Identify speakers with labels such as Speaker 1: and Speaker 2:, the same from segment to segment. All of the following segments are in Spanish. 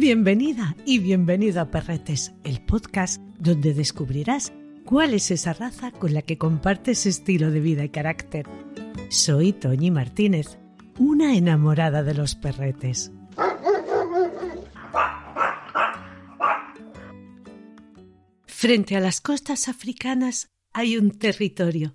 Speaker 1: Bienvenida y bienvenido a Perretes, el podcast donde descubrirás cuál es esa raza con la que compartes estilo de vida y carácter. Soy Toñi Martínez, una enamorada de los perretes. Frente a las costas africanas hay un territorio,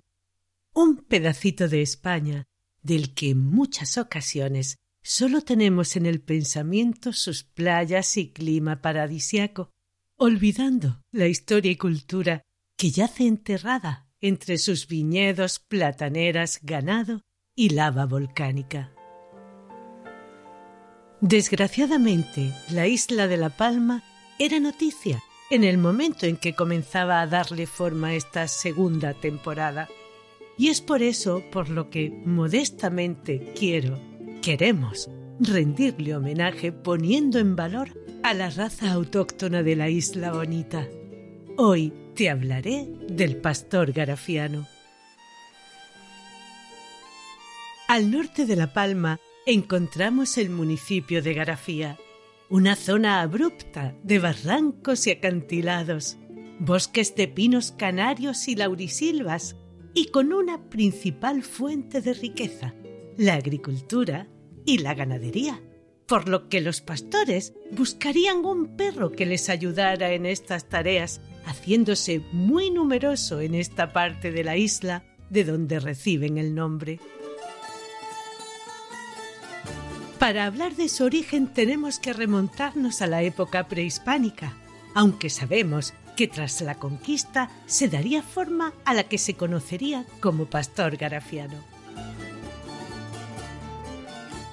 Speaker 1: un pedacito de España, del que en muchas ocasiones solo tenemos en el pensamiento sus playas y clima paradisiaco, olvidando la historia y cultura que yace enterrada entre sus viñedos, plataneras, ganado y lava volcánica. Desgraciadamente, la isla de La Palma era noticia en el momento en que comenzaba a darle forma esta segunda temporada. Y es por eso por lo que modestamente quiero, queremos, rendirle homenaje poniendo en valor a la raza autóctona de la isla bonita. Hoy te hablaré del pastor garafiano. Al norte de La Palma encontramos el municipio de Garafía, una zona abrupta de barrancos y acantilados, bosques de pinos canarios y laurisilvas, y con una principal fuente de riqueza, la agricultura y la ganadería, por lo que los pastores buscarían un perro que les ayudara en estas tareas, haciéndose muy numeroso en esta parte de la isla de donde reciben el nombre. Para hablar de su origen tenemos que remontarnos a la época prehispánica, aunque sabemos que tras la conquista se daría forma a la que se conocería como pastor garafiano.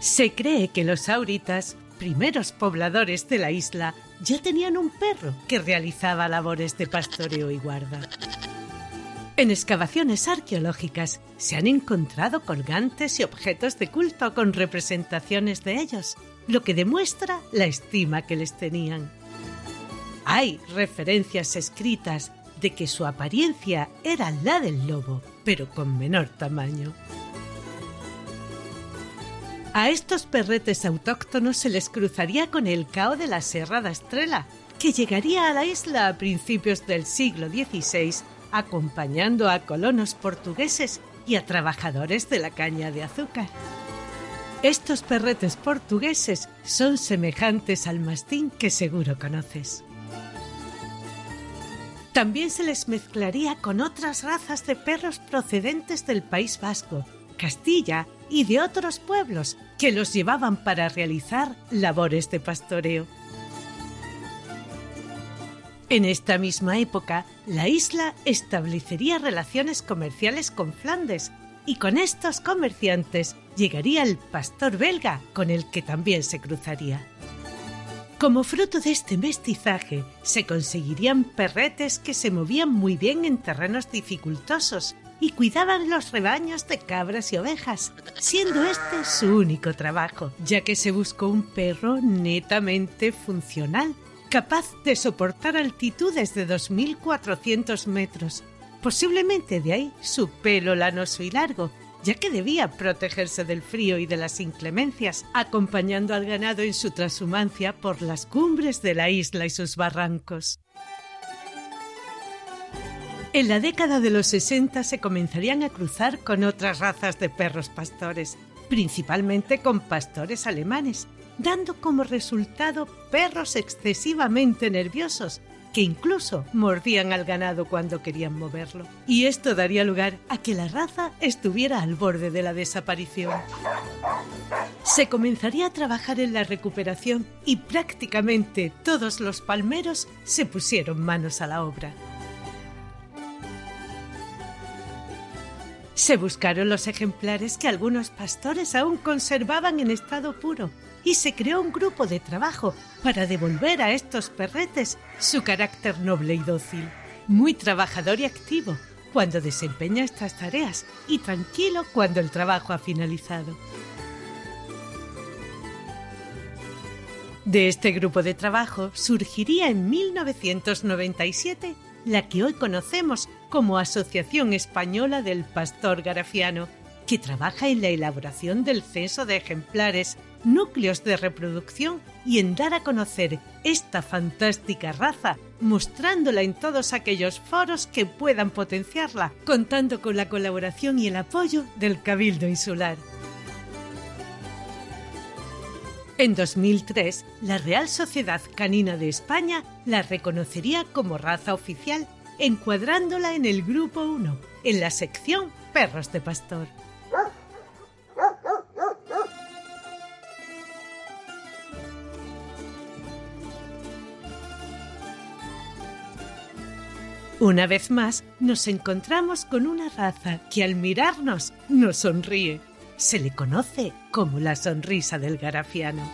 Speaker 1: Se cree que los auritas, primeros pobladores de la isla, ya tenían un perro que realizaba labores de pastoreo y guarda. En excavaciones arqueológicas se han encontrado colgantes y objetos de culto con representaciones de ellos, lo que demuestra la estima que les tenían. Hay referencias escritas de que su apariencia era la del lobo, pero con menor tamaño. A estos perretes autóctonos se les cruzaría con el cao de la Serra da Estrela, que llegaría a la isla a principios del siglo XVI acompañando a colonos portugueses y a trabajadores de la caña de azúcar. Estos perretes portugueses son semejantes al mastín que seguro conoces. También se les mezclaría con otras razas de perros procedentes del País Vasco, Castilla y de otros pueblos que los llevaban para realizar labores de pastoreo. En esta misma época, la isla establecería relaciones comerciales con Flandes y con estos comerciantes llegaría el pastor belga con el que también se cruzaría. Como fruto de este mestizaje, se conseguirían perretes que se movían muy bien en terrenos dificultosos y cuidaban los rebaños de cabras y ovejas, siendo este su único trabajo, ya que se buscó un perro netamente funcional capaz de soportar altitudes de 2.400 metros. Posiblemente de ahí su pelo lanoso y largo, ya que debía protegerse del frío y de las inclemencias, acompañando al ganado en su transhumancia por las cumbres de la isla y sus barrancos. En la década de los 60 se comenzarían a cruzar con otras razas de perros pastores, principalmente con pastores alemanes, dando como resultado perros excesivamente nerviosos que incluso mordían al ganado cuando querían moverlo. Y esto daría lugar a que la raza estuviera al borde de la desaparición. Se comenzaría a trabajar en la recuperación y prácticamente todos los palmeros se pusieron manos a la obra. Se buscaron los ejemplares que algunos pastores aún conservaban en estado puro y se creó un grupo de trabajo para devolver a estos perretes su carácter noble y dócil, muy trabajador y activo cuando desempeña estas tareas y tranquilo cuando el trabajo ha finalizado. De este grupo de trabajo surgiría en 1997 la que hoy conocemos como Asociación Española del Pastor Garafiano, que trabaja en la elaboración del censo de ejemplares núcleos de reproducción y en dar a conocer esta fantástica raza, mostrándola en todos aquellos foros que puedan potenciarla, contando con la colaboración y el apoyo del Cabildo Insular. En 2003, la Real Sociedad Canina de España la reconocería como raza oficial, encuadrándola en el Grupo 1, en la sección Perros de Pastor. Una vez más, nos encontramos con una raza que al mirarnos nos sonríe. Se le conoce como la sonrisa del garafiano.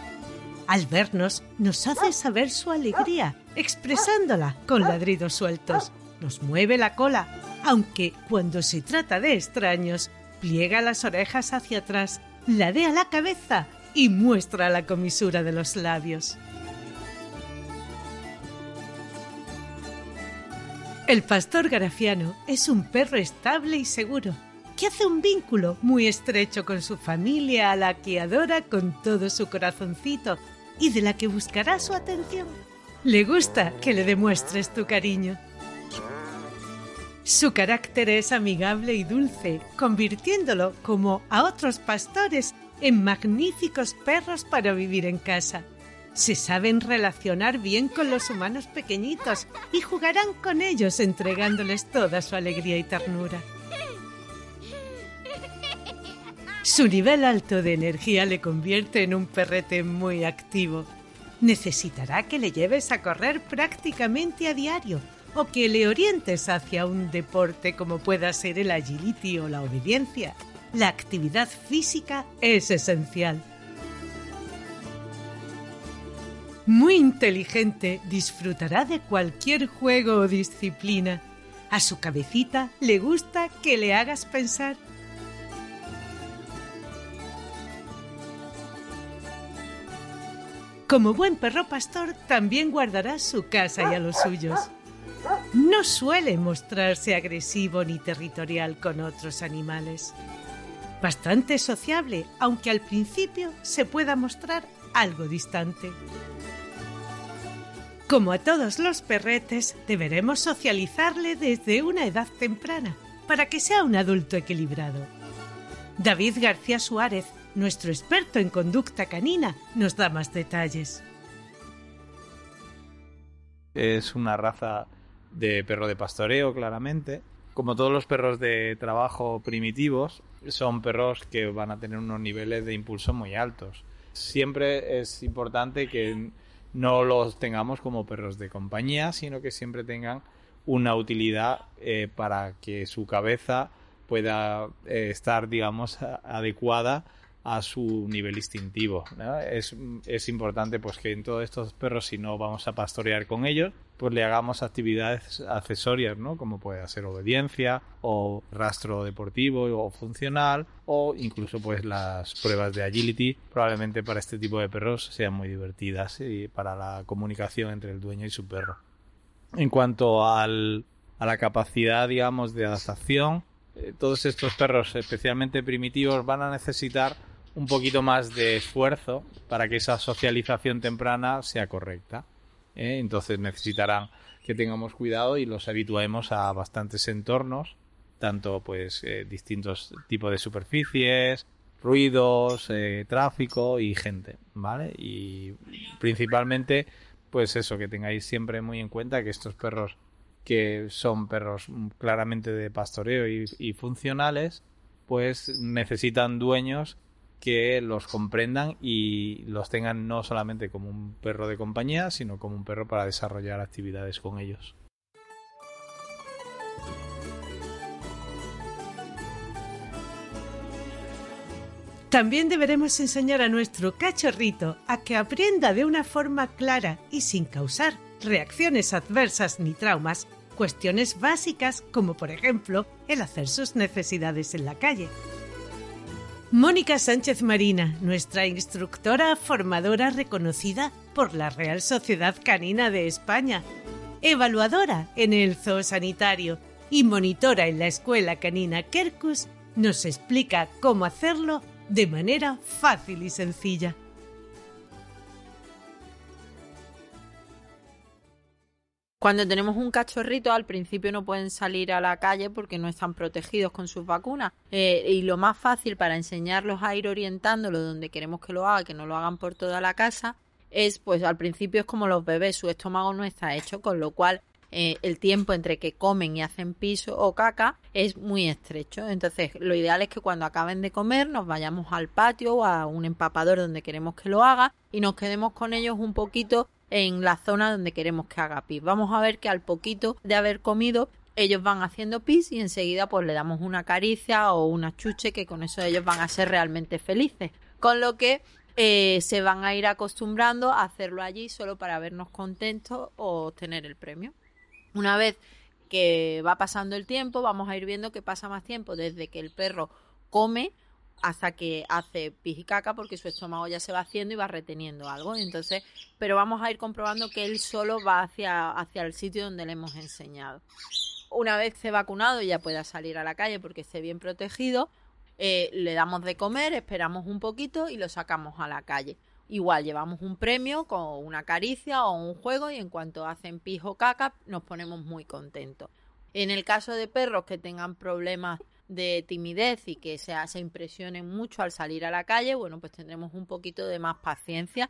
Speaker 1: Al vernos, nos hace saber su alegría, expresándola con ladridos sueltos. Nos mueve la cola, aunque cuando se trata de extraños, pliega las orejas hacia atrás, ladea la cabeza y muestra la comisura de los labios. El pastor garafiano es un perro estable y seguro, que hace un vínculo muy estrecho con su familia a la que adora con todo su corazoncito y de la que buscará su atención. Le gusta que le demuestres tu cariño. Su carácter es amigable y dulce, convirtiéndolo, como a otros pastores, en magníficos perros para vivir en casa se saben relacionar bien con los humanos pequeñitos y jugarán con ellos entregándoles toda su alegría y ternura. Su nivel alto de energía le convierte en un perrete muy activo. Necesitará que le lleves a correr prácticamente a diario o que le orientes hacia un deporte como pueda ser el agility o la obediencia. La actividad física es esencial. muy inteligente, disfrutará de cualquier juego o disciplina. A su cabecita le gusta que le hagas pensar. Como buen perro pastor, también guardará su casa y a los suyos. No suele mostrarse agresivo ni territorial con otros animales. Bastante sociable, aunque al principio se pueda mostrar algo distante. Como a todos los perretes, deberemos socializarle desde una edad temprana para que sea un adulto equilibrado. David García Suárez, nuestro experto en conducta canina, nos da más detalles.
Speaker 2: Es una raza de perro de pastoreo, claramente. Como todos los perros de trabajo primitivos, son perros que van a tener unos niveles de impulso muy altos. Siempre es importante que no los tengamos como perros de compañía, sino que siempre tengan una utilidad eh, para que su cabeza pueda eh, estar, digamos, adecuada a su nivel instintivo. Es, es, importante pues que en todos estos perros, si no vamos a pastorear con ellos, pues le hagamos actividades accesorias, ¿no? Como puede ser obediencia o rastro deportivo o funcional o incluso pues las pruebas de agility. Probablemente para este tipo de perros sean muy divertidas y para la comunicación entre el dueño y su perro. En cuanto al, a la capacidad, digamos, de adaptación, eh, todos estos perros, especialmente primitivos, van a necesitar un poquito más de esfuerzo para que esa socialización temprana sea correcta. ¿eh? Entonces necesitarán que tengamos cuidado y los habituemos a bastantes entornos, tanto pues eh, distintos tipos de superficies, ruidos, eh, tráfico y gente, ¿vale? Y principalmente, pues eso, que tengáis siempre muy en cuenta que estos perros que son perros claramente de pastoreo y funcionales, pues necesitan dueños que los comprendan y los tengan no solamente como un perro de compañía, sino como un perro para desarrollar actividades con ellos.
Speaker 1: También deberemos enseñar a nuestro cachorrito a que aprenda de una forma clara y sin causar reacciones adversas ni traumas cuestiones básicas como por ejemplo el hacer sus necesidades en la calle. Mónica Sánchez Marina, nuestra instructora formadora reconocida por la Real Sociedad Canina de España, evaluadora en el zoo sanitario y monitora en la escuela canina Kerkus, nos explica cómo hacerlo de manera fácil y sencilla.
Speaker 3: Cuando tenemos un cachorrito, al principio no pueden salir a la calle porque no están protegidos con sus vacunas. Eh, y lo más fácil para enseñarlos a ir orientándolo donde queremos que lo haga, que no lo hagan por toda la casa, es pues al principio es como los bebés, su estómago no está hecho, con lo cual eh, el tiempo entre que comen y hacen piso o caca es muy estrecho. Entonces, lo ideal es que cuando acaben de comer nos vayamos al patio o a un empapador donde queremos que lo haga y nos quedemos con ellos un poquito en la zona donde queremos que haga pis. Vamos a ver que al poquito de haber comido ellos van haciendo pis y enseguida pues le damos una caricia o una chuche que con eso ellos van a ser realmente felices. Con lo que eh, se van a ir acostumbrando a hacerlo allí solo para vernos contentos o tener el premio. Una vez que va pasando el tiempo, vamos a ir viendo que pasa más tiempo desde que el perro come hasta que hace pis y caca porque su estómago ya se va haciendo y va reteniendo algo. Entonces, pero vamos a ir comprobando que él solo va hacia, hacia el sitio donde le hemos enseñado. Una vez esté vacunado ya pueda salir a la calle porque esté bien protegido, eh, le damos de comer, esperamos un poquito y lo sacamos a la calle. Igual llevamos un premio con una caricia o un juego y en cuanto hacen pis o caca nos ponemos muy contentos. En el caso de perros que tengan problemas de timidez y que se, se impresionen mucho al salir a la calle, bueno, pues tendremos un poquito de más paciencia.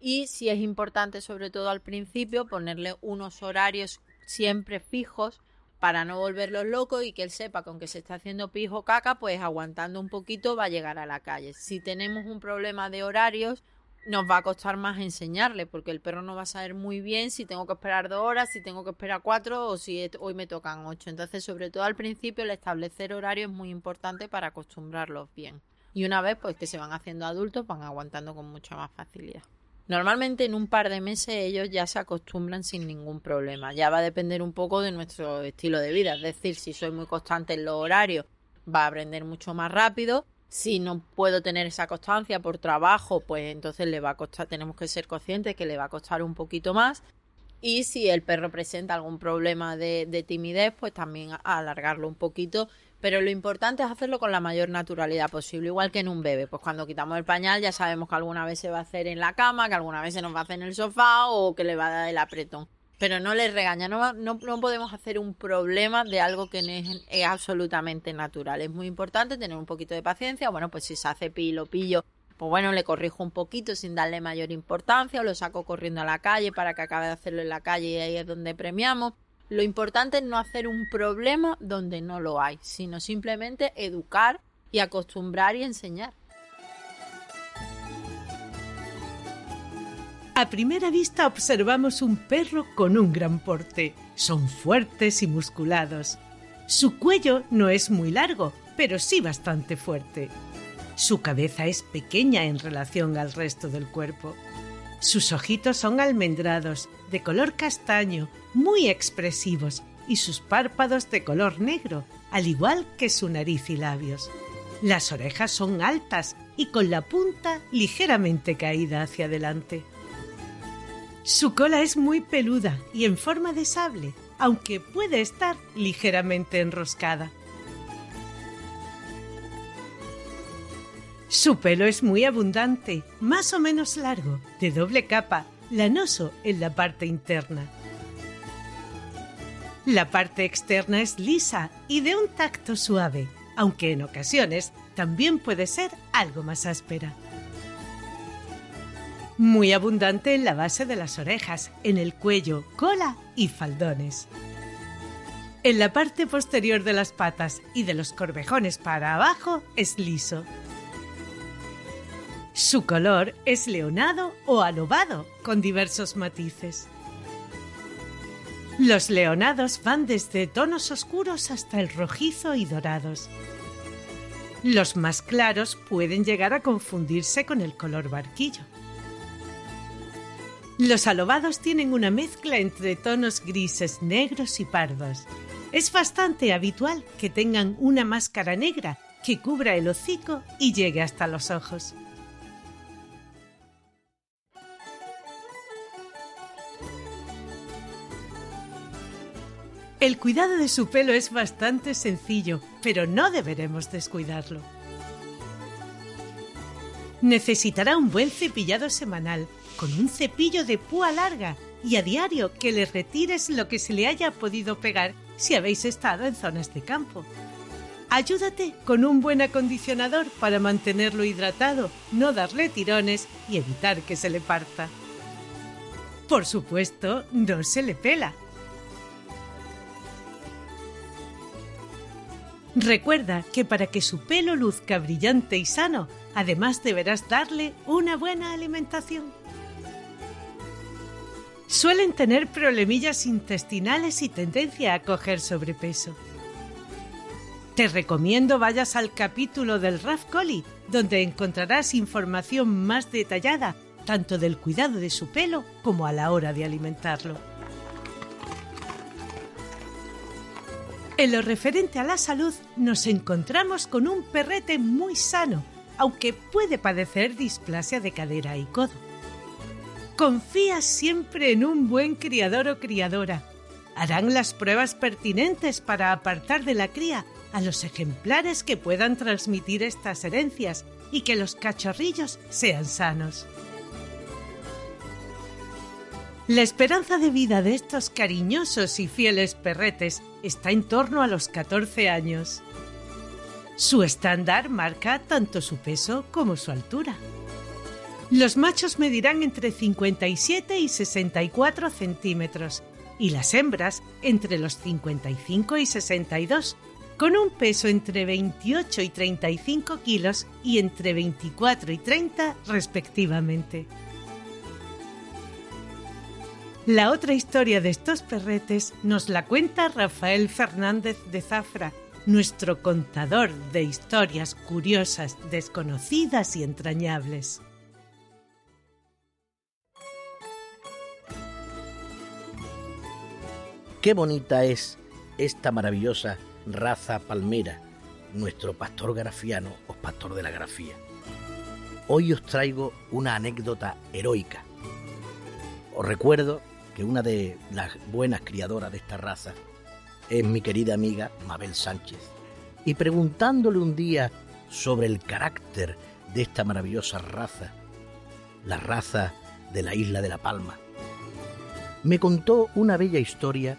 Speaker 3: Y si es importante, sobre todo al principio, ponerle unos horarios siempre fijos para no volverlos locos y que él sepa que aunque se está haciendo pijo caca, pues aguantando un poquito va a llegar a la calle. Si tenemos un problema de horarios, nos va a costar más enseñarle, porque el perro no va a saber muy bien si tengo que esperar dos horas, si tengo que esperar cuatro o si hoy me tocan ocho. Entonces, sobre todo al principio, el establecer horario es muy importante para acostumbrarlos bien. Y una vez pues que se van haciendo adultos, van aguantando con mucha más facilidad. Normalmente en un par de meses ellos ya se acostumbran sin ningún problema. Ya va a depender un poco de nuestro estilo de vida. Es decir, si soy muy constante en los horarios, va a aprender mucho más rápido si no puedo tener esa constancia por trabajo, pues entonces le va a costar, tenemos que ser conscientes que le va a costar un poquito más. Y si el perro presenta algún problema de, de timidez, pues también alargarlo un poquito. Pero lo importante es hacerlo con la mayor naturalidad posible, igual que en un bebé. Pues cuando quitamos el pañal ya sabemos que alguna vez se va a hacer en la cama, que alguna vez se nos va a hacer en el sofá o que le va a dar el apretón pero no le regaña, no, no, podemos hacer un problema de algo que es, es, absolutamente natural. Es muy importante tener un poquito de paciencia. Bueno, pues si se hace pilo, pillo, pues bueno, le corrijo un poquito sin darle mayor importancia o lo saco corriendo a la calle para que acabe de hacerlo en la calle y ahí es donde premiamos. Lo importante es no hacer un problema donde no lo hay, sino simplemente educar y acostumbrar y enseñar.
Speaker 1: A primera vista observamos un perro con un gran porte. Son fuertes y musculados. Su cuello no es muy largo, pero sí bastante fuerte. Su cabeza es pequeña en relación al resto del cuerpo. Sus ojitos son almendrados, de color castaño, muy expresivos, y sus párpados de color negro, al igual que su nariz y labios. Las orejas son altas y con la punta ligeramente caída hacia adelante. Su cola es muy peluda y en forma de sable, aunque puede estar ligeramente enroscada. Su pelo es muy abundante, más o menos largo, de doble capa, lanoso en la parte interna. La parte externa es lisa y de un tacto suave, aunque en ocasiones también puede ser algo más áspera muy abundante en la base de las orejas, en el cuello, cola y faldones. En la parte posterior de las patas y de los corvejones para abajo es liso. Su color es leonado o alobado, con diversos matices. Los leonados van desde tonos oscuros hasta el rojizo y dorados. Los más claros pueden llegar a confundirse con el color barquillo. Los alobados tienen una mezcla entre tonos grises, negros y pardos. Es bastante habitual que tengan una máscara negra que cubra el hocico y llegue hasta los ojos. El cuidado de su pelo es bastante sencillo, pero no deberemos descuidarlo. Necesitará un buen cepillado semanal con un cepillo de púa larga y a diario que le retires lo que se le haya podido pegar si habéis estado en zonas de campo. Ayúdate con un buen acondicionador para mantenerlo hidratado, no darle tirones y evitar que se le parta. Por supuesto, no se le pela. Recuerda que para que su pelo luzca brillante y sano, además deberás darle una buena alimentación. Suelen tener problemillas intestinales y tendencia a coger sobrepeso. Te recomiendo vayas al capítulo del Raf Collie, donde encontrarás información más detallada tanto del cuidado de su pelo como a la hora de alimentarlo. En lo referente a la salud, nos encontramos con un perrete muy sano, aunque puede padecer displasia de cadera y codo. Confía siempre en un buen criador o criadora. Harán las pruebas pertinentes para apartar de la cría a los ejemplares que puedan transmitir estas herencias y que los cachorrillos sean sanos. La esperanza de vida de estos cariñosos y fieles perretes está en torno a los 14 años. Su estándar marca tanto su peso como su altura. Los machos medirán entre 57 y 64 centímetros y las hembras entre los 55 y 62, con un peso entre 28 y 35 kilos y entre 24 y 30 respectivamente. La otra historia de estos perretes nos la cuenta Rafael Fernández de Zafra, nuestro contador de historias curiosas, desconocidas y entrañables.
Speaker 4: Qué bonita es esta maravillosa raza palmera, nuestro pastor grafiano o pastor de la grafía. Hoy os traigo una anécdota heroica. Os recuerdo que una de las buenas criadoras de esta raza es mi querida amiga Mabel Sánchez. Y preguntándole un día sobre el carácter de esta maravillosa raza, la raza de la isla de La Palma, me contó una bella historia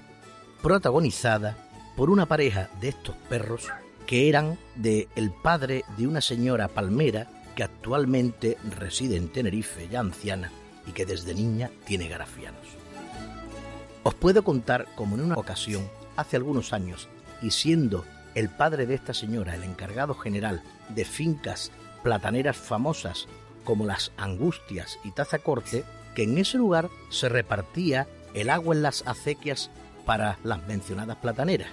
Speaker 4: protagonizada por una pareja de estos perros que eran de el padre de una señora palmera que actualmente reside en Tenerife, ya anciana, y que desde niña tiene grafianos. Os puedo contar como en una ocasión, hace algunos años, y siendo el padre de esta señora el encargado general de fincas plataneras famosas como las Angustias y Tazacorte, que en ese lugar se repartía el agua en las acequias para las mencionadas plataneras.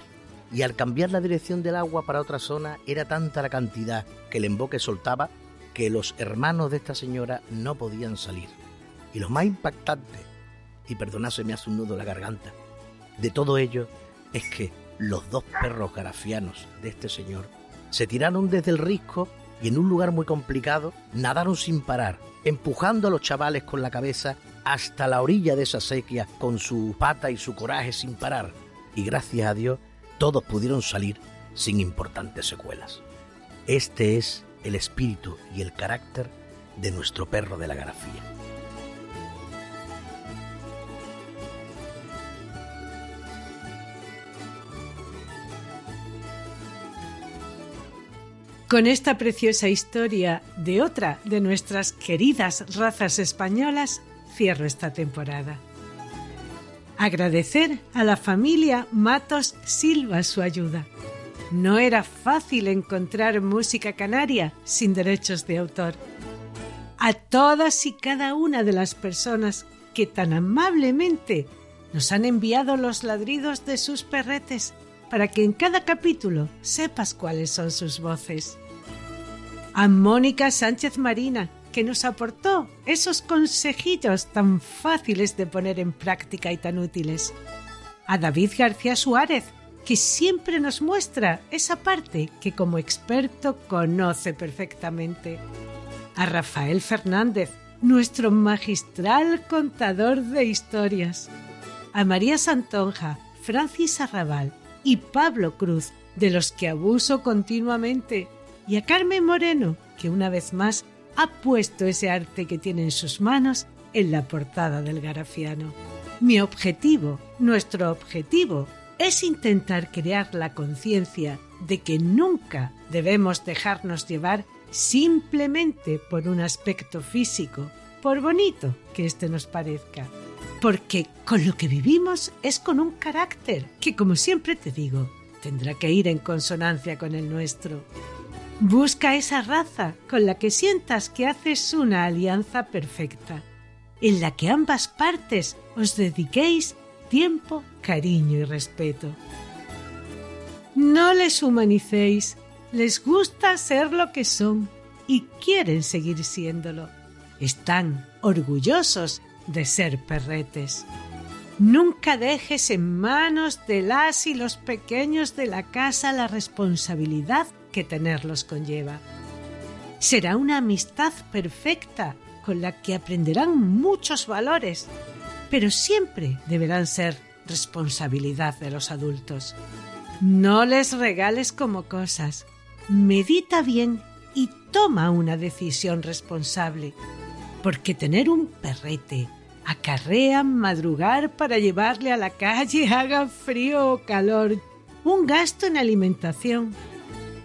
Speaker 4: Y al cambiar la dirección del agua para otra zona era tanta la cantidad que el emboque soltaba que los hermanos de esta señora no podían salir. Y lo más impactante y perdonad me hace un nudo la garganta. De todo ello es que los dos perros garafianos de este señor se tiraron desde el risco y en un lugar muy complicado nadaron sin parar, empujando a los chavales con la cabeza hasta la orilla de esa sequía con su pata y su coraje sin parar. Y gracias a Dios todos pudieron salir sin importantes secuelas. Este es el espíritu y el carácter de nuestro perro de la grafía.
Speaker 1: Con esta preciosa historia de otra de nuestras queridas razas españolas, cierro esta temporada. Agradecer a la familia Matos Silva su ayuda. No era fácil encontrar música canaria sin derechos de autor. A todas y cada una de las personas que tan amablemente nos han enviado los ladridos de sus perretes para que en cada capítulo sepas cuáles son sus voces. A Mónica Sánchez Marina, que nos aportó esos consejillos tan fáciles de poner en práctica y tan útiles. A David García Suárez, que siempre nos muestra esa parte que como experto conoce perfectamente. A Rafael Fernández, nuestro magistral contador de historias. A María Santonja, Francis Arrabal, y Pablo Cruz, de los que abuso continuamente, y a Carmen Moreno, que una vez más ha puesto ese arte que tiene en sus manos en la portada del Garafiano. Mi objetivo, nuestro objetivo, es intentar crear la conciencia de que nunca debemos dejarnos llevar simplemente por un aspecto físico, por bonito que éste nos parezca. Porque con lo que vivimos es con un carácter que, como siempre te digo, tendrá que ir en consonancia con el nuestro. Busca esa raza con la que sientas que haces una alianza perfecta, en la que ambas partes os dediquéis tiempo, cariño y respeto. No les humanicéis, les gusta ser lo que son y quieren seguir siéndolo. Están orgullosos de ser perretes. Nunca dejes en manos de las y los pequeños de la casa la responsabilidad que tenerlos conlleva. Será una amistad perfecta con la que aprenderán muchos valores pero siempre deberán ser responsabilidad de los adultos. No les regales como cosas. Medita bien y toma una decisión responsable, porque tener un perrete acarrea madrugar para llevarle a la calle haga frío o calor, un gasto en alimentación,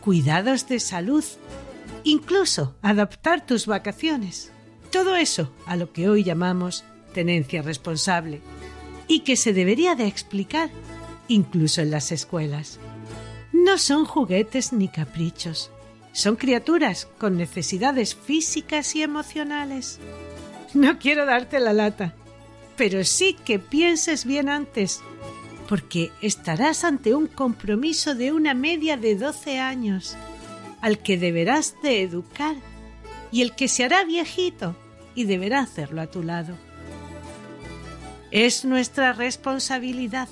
Speaker 1: cuidados de salud, incluso adaptar tus vacaciones. Todo eso a lo que hoy llamamos tenencia responsable y que se debería de explicar incluso en las escuelas. No son juguetes ni caprichos, son criaturas con necesidades físicas y emocionales. No quiero darte la lata, pero sí que pienses bien antes, porque estarás ante un compromiso de una media de 12 años, al que deberás de educar y el que se hará viejito y deberá hacerlo a tu lado. Es nuestra responsabilidad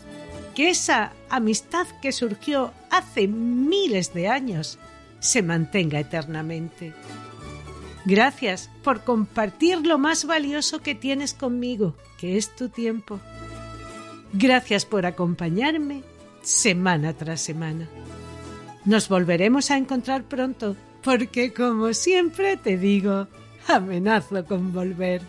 Speaker 1: que esa amistad que surgió hace miles de años se mantenga eternamente. Gracias por compartir lo más valioso que tienes conmigo, que es tu tiempo. Gracias por acompañarme semana tras semana. Nos volveremos a encontrar pronto, porque como siempre te digo, amenazo con volver.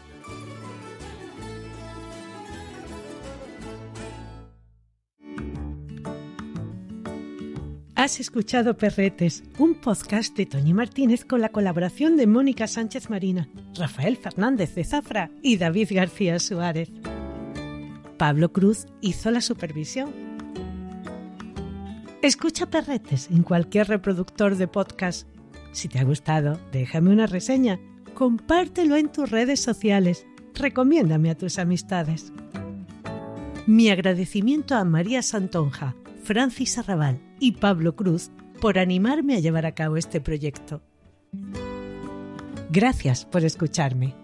Speaker 1: Has escuchado Perretes, un podcast de Toñi Martínez con la colaboración de Mónica Sánchez Marina, Rafael Fernández de Zafra y David García Suárez. Pablo Cruz hizo la supervisión. Escucha Perretes en cualquier reproductor de podcast. Si te ha gustado, déjame una reseña, compártelo en tus redes sociales, recomiéndame a tus amistades. Mi agradecimiento a María Santonja, Francis Arrabal y Pablo Cruz por animarme a llevar a cabo este proyecto. Gracias por escucharme.